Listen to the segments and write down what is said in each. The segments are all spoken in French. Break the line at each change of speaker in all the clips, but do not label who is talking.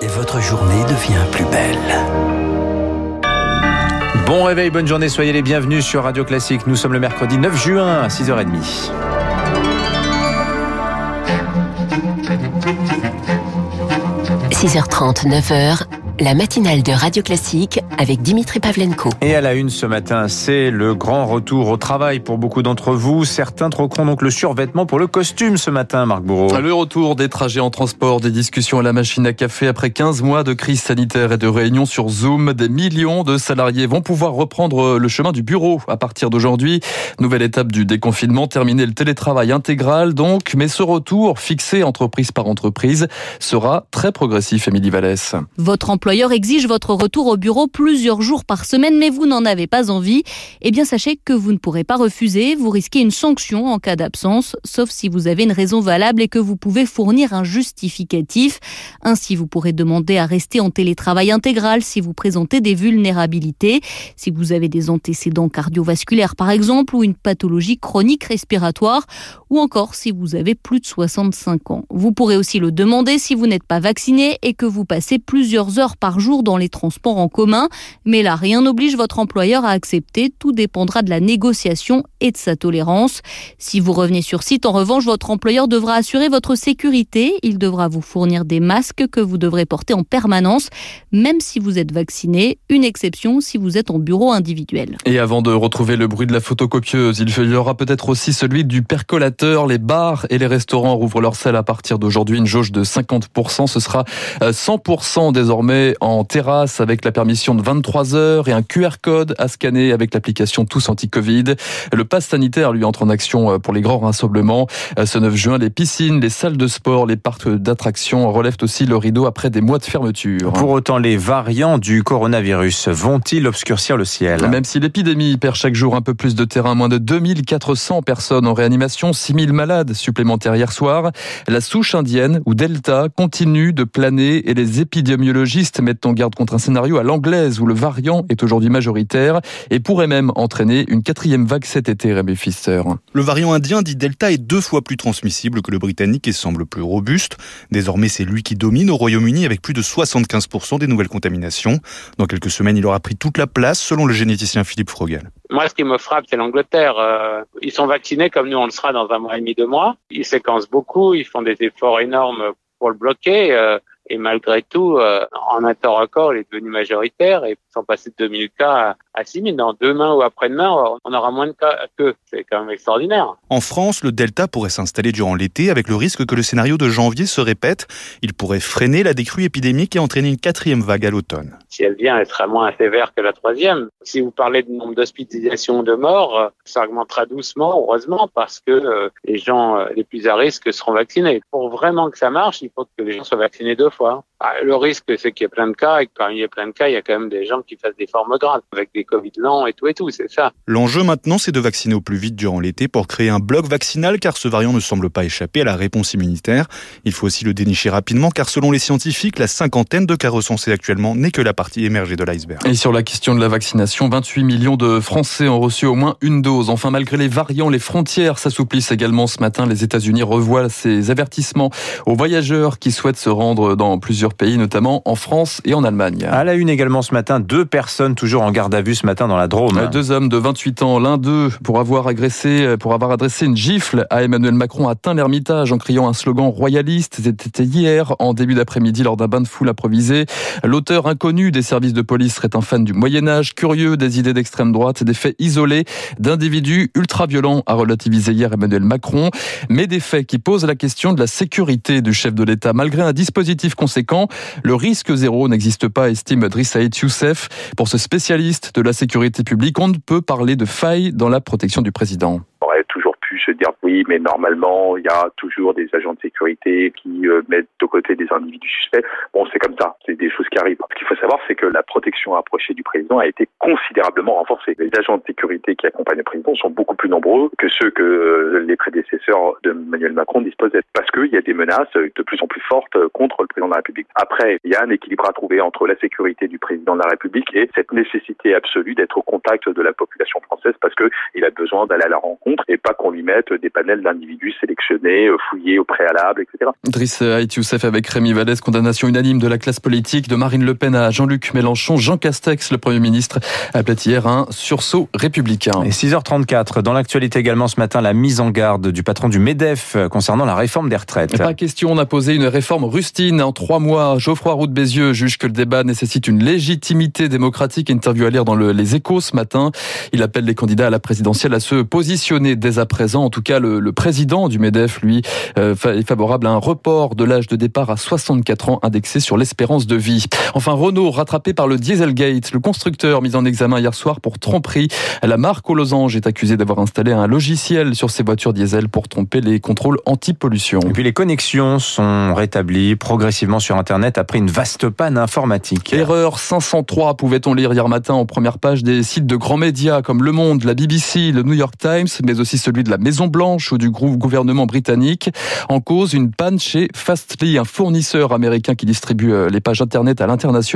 et votre journée devient plus belle.
Bon réveil, bonne journée, soyez les bienvenus sur Radio Classique. Nous sommes le mercredi 9 juin à 6h30.
6h30, 9h, la matinale de Radio Classique avec Dimitri Pavlenko.
Et à la une ce matin, c'est le grand retour au travail pour beaucoup d'entre vous. Certains troqueront donc le survêtement pour le costume ce matin, Marc Bourreau.
Le retour des trajets en transport, des discussions à la machine à café après 15 mois de crise sanitaire et de réunions sur Zoom. Des millions de salariés vont pouvoir reprendre le chemin du bureau à partir d'aujourd'hui. Nouvelle étape du déconfinement, terminer le télétravail intégral donc. Mais ce retour, fixé entreprise par entreprise, sera très progressif, Émilie Vallès.
Votre employeur exige votre retour au bureau plusieurs jours par semaine, mais vous n'en avez pas envie, eh bien sachez que vous ne pourrez pas refuser. Vous risquez une sanction en cas d'absence, sauf si vous avez une raison valable et que vous pouvez fournir un justificatif. Ainsi, vous pourrez demander à rester en télétravail intégral si vous présentez des vulnérabilités, si vous avez des antécédents cardiovasculaires par exemple, ou une pathologie chronique respiratoire, ou encore si vous avez plus de 65 ans. Vous pourrez aussi le demander si vous n'êtes pas vacciné et que vous passez plusieurs heures par jour dans les transports en commun. Mais là, rien n'oblige votre employeur à accepter. Tout dépendra de la négociation et de sa tolérance. Si vous revenez sur site, en revanche, votre employeur devra assurer votre sécurité. Il devra vous fournir des masques que vous devrez porter en permanence, même si vous êtes vacciné. Une exception si vous êtes en bureau individuel.
Et avant de retrouver le bruit de la photocopieuse, il y aura peut-être aussi celui du percolateur. Les bars et les restaurants rouvrent leur selle à partir d'aujourd'hui. Une jauge de 50%. Ce sera 100% désormais en terrasse avec la permission de 23 heures et un QR code à scanner avec l'application Tous Anti-Covid. Le pass sanitaire, lui, entre en action euh, pour les grands rassemblements. Euh, ce 9 juin, les piscines, les salles de sport, les parcs d'attractions relèvent aussi le rideau après des mois de fermeture.
Pour autant, les variants du coronavirus vont-ils obscurcir le ciel?
Même si l'épidémie perd chaque jour un peu plus de terrain, moins de 2400 personnes en réanimation, 6000 malades supplémentaires hier soir, la souche indienne ou Delta continue de planer et les épidémiologistes mettent en garde contre un scénario à l'anglaise où le variant est aujourd'hui majoritaire et pourrait même entraîner une quatrième vague cet été, Rémi Pfister.
Le variant indien dit Delta est deux fois plus transmissible que le britannique et semble plus robuste. Désormais, c'est lui qui domine au Royaume-Uni avec plus de 75% des nouvelles contaminations. Dans quelques semaines, il aura pris toute la place, selon le généticien Philippe Frogel.
Moi, ce qui me frappe, c'est l'Angleterre. Euh, ils sont vaccinés comme nous, on le sera dans un mois et demi, deux mois. Ils séquencent beaucoup, ils font des efforts énormes pour le bloquer. Et malgré tout, euh, en un temps record, il est devenu majoritaire et sont passés de 2000 cas à 6000. Dans demain ou après-demain, on aura moins de cas que. C'est quand même extraordinaire.
En France, le Delta pourrait s'installer durant l'été avec le risque que le scénario de janvier se répète. Il pourrait freiner la décrue épidémique et entraîner une quatrième vague à l'automne.
Si elle vient, elle sera moins sévère que la troisième. Si vous parlez du nombre d'hospitalisations de morts, euh, ça augmentera doucement, heureusement, parce que euh, les gens les plus à risque seront vaccinés. Pour vraiment que ça marche, il faut que les gens soient vaccinés deux fois. Ah, le risque, c'est qu'il y a plein de cas et que parmi les plein de cas, il y a quand même des gens qui fassent des formes graves avec des Covid lents et tout et tout, c'est ça.
L'enjeu maintenant, c'est de vacciner au plus vite durant l'été pour créer un bloc vaccinal car ce variant ne semble pas échapper à la réponse immunitaire. Il faut aussi le dénicher rapidement car selon les scientifiques, la cinquantaine de cas recensés actuellement n'est que la partie émergée de l'iceberg.
Et sur la question de la vaccination, 28 millions de Français ont reçu au moins une dose. Enfin, malgré les variants, les frontières s'assouplissent également ce matin. Les États-Unis revoient ces avertissements aux voyageurs qui souhaitent se rendre dans plusieurs pays, notamment en France et en Allemagne.
À la une également ce matin, deux personnes toujours en garde à vue ce matin dans la Drôme.
Deux hommes de 28 ans, l'un d'eux pour avoir agressé, pour avoir adressé une gifle à Emmanuel Macron atteint l'Ermitage en criant un slogan royaliste. C'était hier en début d'après-midi lors d'un bain de foule improvisé. L'auteur inconnu des services de police serait un fan du Moyen Âge, curieux des idées d'extrême droite et des faits isolés d'individus ultra-violents, a relativisé hier Emmanuel Macron, mais des faits qui posent la question de la sécurité du chef de l'État. Malgré un dispositif conséquent, le risque zéro n'existe pas, estime Driss Youssef. Pour ce spécialiste de la sécurité publique, on ne peut parler de faille dans la protection du président
toujours pu se dire oui, mais normalement, il y a toujours des agents de sécurité qui euh, mettent de côté des individus suspects. Bon, c'est comme ça, c'est des choses qui arrivent. Faut savoir, c'est que la protection rapprochée du président a été considérablement renforcée. Les agents de sécurité qui accompagnent le président sont beaucoup plus nombreux que ceux que euh, les prédécesseurs de Emmanuel Macron disposaient, parce qu'il y a des menaces de plus en plus fortes contre le président de la République. Après, il y a un équilibre à trouver entre la sécurité du président de la République et cette nécessité absolue d'être au contact de la population française, parce qu'il a besoin d'aller à la rencontre et pas qu'on lui mette des panels d'individus sélectionnés, euh, fouillés au préalable, etc.
Driss avec Rémi Vallès, condamnation unanime de la classe politique de Marine Le Pen à Jean-Luc Mélenchon. Jean Castex, le Premier ministre, appelait hier un sursaut républicain.
Et 6h34, dans l'actualité également ce matin, la mise en garde du patron du MEDEF concernant la réforme des retraites.
Pas question, on a posé une réforme rustine en trois mois. Geoffroy Roux de Bézieux juge que le débat nécessite une légitimité démocratique. Interview à lire dans le, les échos ce matin. Il appelle les candidats à la présidentielle à se positionner dès à présent. En tout cas, le, le président du MEDEF, lui, euh, est favorable à un report de l'âge de départ à 64 ans indexé sur l'espérance de vie. Enfin, Renault rattrapé par le Dieselgate. Le constructeur mis en examen hier soir pour tromperie. La marque aux losanges est accusée d'avoir installé un logiciel sur ses voitures diesel pour tromper les contrôles anti-pollution.
Et puis les connexions sont rétablies progressivement sur Internet après une vaste panne informatique.
Erreur 503, pouvait-on lire hier matin en première page des sites de grands médias comme Le Monde, la BBC, le New York Times, mais aussi celui de la Maison Blanche ou du gouvernement britannique. En cause, une panne chez Fastly, un fournisseur américain qui distribue euh, les pages Internet à l'international.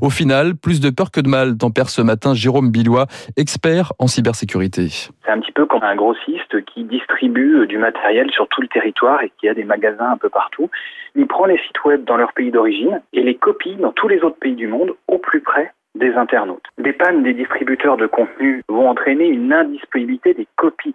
Au final, plus de peur que de mal, tempère ce matin Jérôme Billois, expert en cybersécurité.
C'est un petit peu comme un grossiste qui distribue du matériel sur tout le territoire et qui a des magasins un peu partout. Il prend les sites web dans leur pays d'origine et les copie dans tous les autres pays du monde au plus près des internautes. Des pannes des distributeurs de contenu vont entraîner une indisponibilité des copies.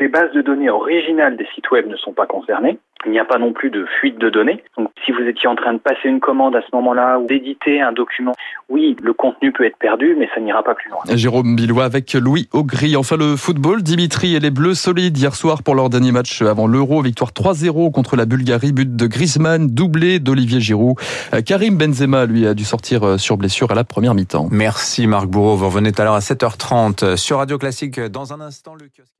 Les bases de données originales des sites web ne sont pas concernées. Il n'y a pas non plus de fuite de données. Donc, si vous étiez en train de passer une commande à ce moment-là ou d'éditer un document, oui, le contenu peut être perdu, mais ça n'ira pas plus loin.
Jérôme Billois avec Louis Augry. Enfin, le football, Dimitri et les Bleus solides hier soir pour leur dernier match avant l'Euro. Victoire 3-0 contre la Bulgarie. But de Griezmann, doublé d'Olivier Giroud. Karim Benzema, lui, a dû sortir sur blessure à la première mi-temps.
Merci Marc Bourreau. Vous revenez tout à l'heure à 7h30 sur Radio Classique. Dans un instant, le kiosque.